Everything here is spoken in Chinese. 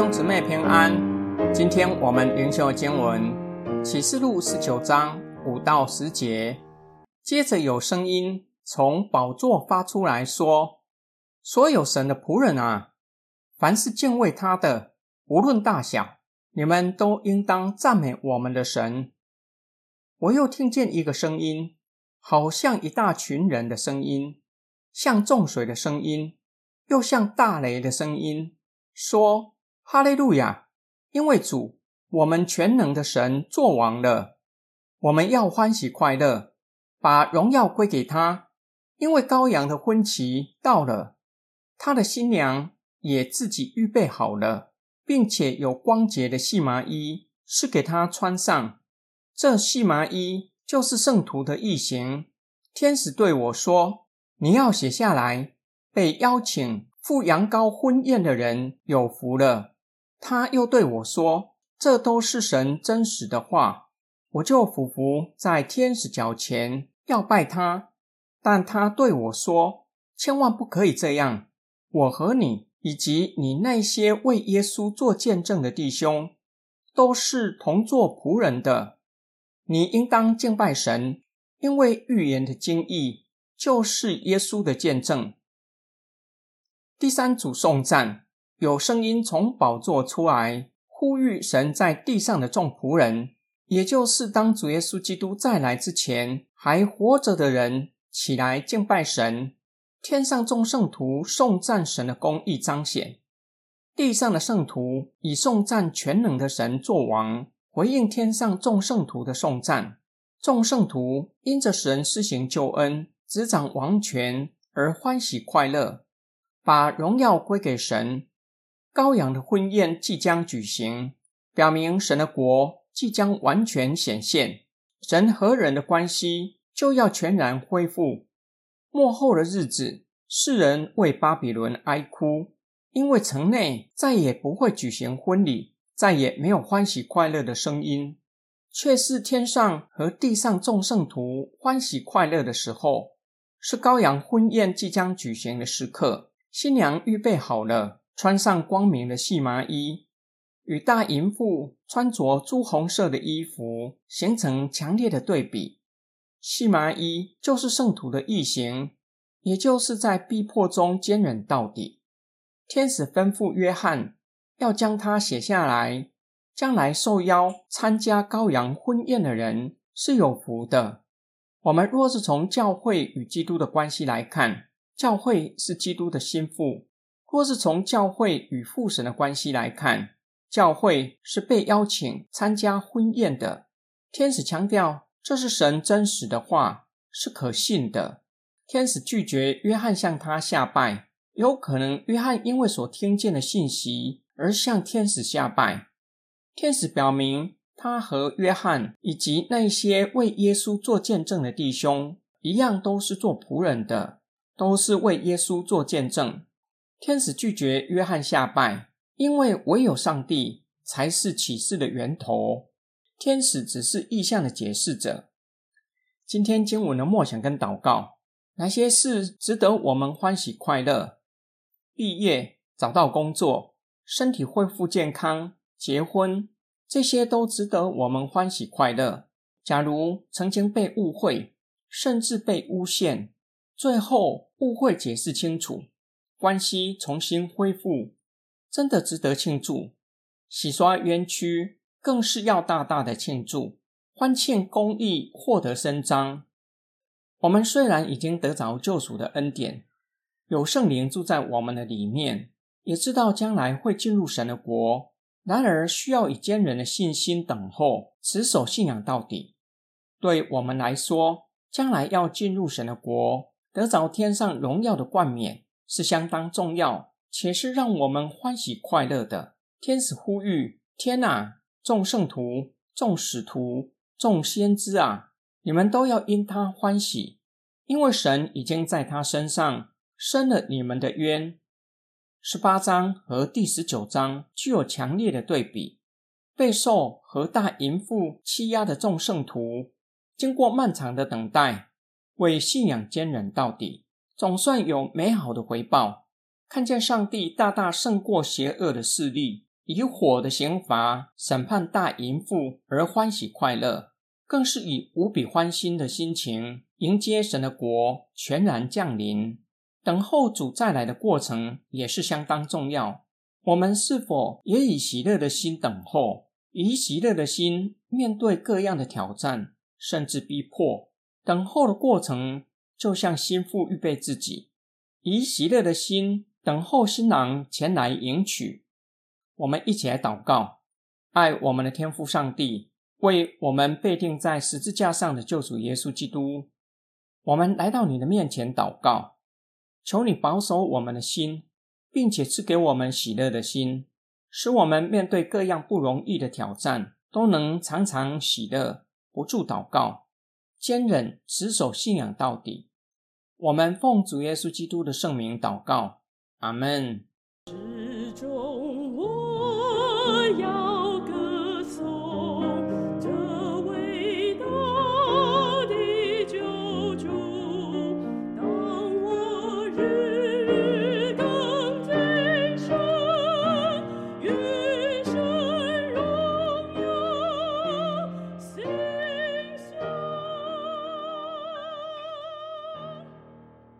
兄姊妹平安，今天我们灵修经文启示录十九章五到十节。接着有声音从宝座发出来说：“所有神的仆人啊，凡是敬畏他的，无论大小，你们都应当赞美我们的神。”我又听见一个声音，好像一大群人的声音，像众水的声音，又像大雷的声音。说哈利路亚！因为主，我们全能的神做王了，我们要欢喜快乐，把荣耀归给他。因为羔羊的婚期到了，他的新娘也自己预备好了，并且有光洁的细麻衣是给他穿上。这细麻衣就是圣徒的异形。天使对我说：“你要写下来，被邀请。”赴羊羔婚宴的人有福了。他又对我说：“这都是神真实的话。”我就俯伏在天使脚前要拜他。但他对我说：“千万不可以这样！我和你以及你那些为耶稣做见证的弟兄，都是同做仆人的。你应当敬拜神，因为预言的经义就是耶稣的见证。”第三组颂赞，有声音从宝座出来，呼吁神在地上的众仆人，也就是当主耶稣基督再来之前还活着的人，起来敬拜神。天上众圣徒颂赞神的公义彰显，地上的圣徒以颂赞全能的神作王，回应天上众圣徒的颂赞。众圣徒因着神施行救恩，执掌王权而欢喜快乐。把荣耀归给神，羔羊的婚宴即将举行，表明神的国即将完全显现，神和人的关系就要全然恢复。末后的日子，世人为巴比伦哀哭，因为城内再也不会举行婚礼，再也没有欢喜快乐的声音，却是天上和地上众圣徒欢喜快乐的时候，是羔羊婚宴即将举行的时刻。新娘预备好了，穿上光明的细麻衣，与大淫妇穿着朱红色的衣服形成强烈的对比。细麻衣就是圣徒的异形，也就是在逼迫中坚忍到底。天使吩咐约翰要将它写下来，将来受邀参加羔羊婚宴的人是有福的。我们若是从教会与基督的关系来看，教会是基督的心腹。若是从教会与父神的关系来看，教会是被邀请参加婚宴的。天使强调这是神真实的话，是可信的。天使拒绝约翰向他下拜，有可能约翰因为所听见的信息而向天使下拜。天使表明他和约翰以及那些为耶稣做见证的弟兄一样，都是做仆人的。都是为耶稣做见证。天使拒绝约翰下拜，因为唯有上帝才是启示的源头，天使只是意象的解释者。今天经文的默想跟祷告，哪些事值得我们欢喜快乐？毕业、找到工作、身体恢复健康、结婚，这些都值得我们欢喜快乐。假如曾经被误会，甚至被诬陷。最后误会解释清楚，关系重新恢复，真的值得庆祝。洗刷冤屈更是要大大的庆祝，欢庆公义获得伸张。我们虽然已经得着救赎的恩典，有圣灵住在我们的里面，也知道将来会进入神的国，然而需要以坚韧的信心等候，持守信仰到底。对我们来说，将来要进入神的国。得着天上荣耀的冠冕是相当重要，且是让我们欢喜快乐的。天使呼吁：天啊，众圣徒、众使徒、众先知啊，你们都要因他欢喜，因为神已经在他身上伸了你们的冤。十八章和第十九章具有强烈的对比。备受和大淫妇欺压的众圣徒，经过漫长的等待。为信仰坚忍到底，总算有美好的回报。看见上帝大大胜过邪恶的势力，以火的刑罚审判大淫妇而欢喜快乐，更是以无比欢欣的心情迎接神的国全然降临。等候主再来的过程也是相当重要。我们是否也以喜乐的心等候，以喜乐的心面对各样的挑战，甚至逼迫？等候的过程就像心腹预备自己，以喜乐的心等候新郎前来迎娶。我们一起来祷告，爱我们的天父上帝，为我们被钉在十字架上的救主耶稣基督。我们来到你的面前祷告，求你保守我们的心。并且赐给我们喜乐的心，使我们面对各样不容易的挑战，都能常常喜乐，不住祷告，坚忍持守信仰到底。我们奉主耶稣基督的圣名祷告，阿门。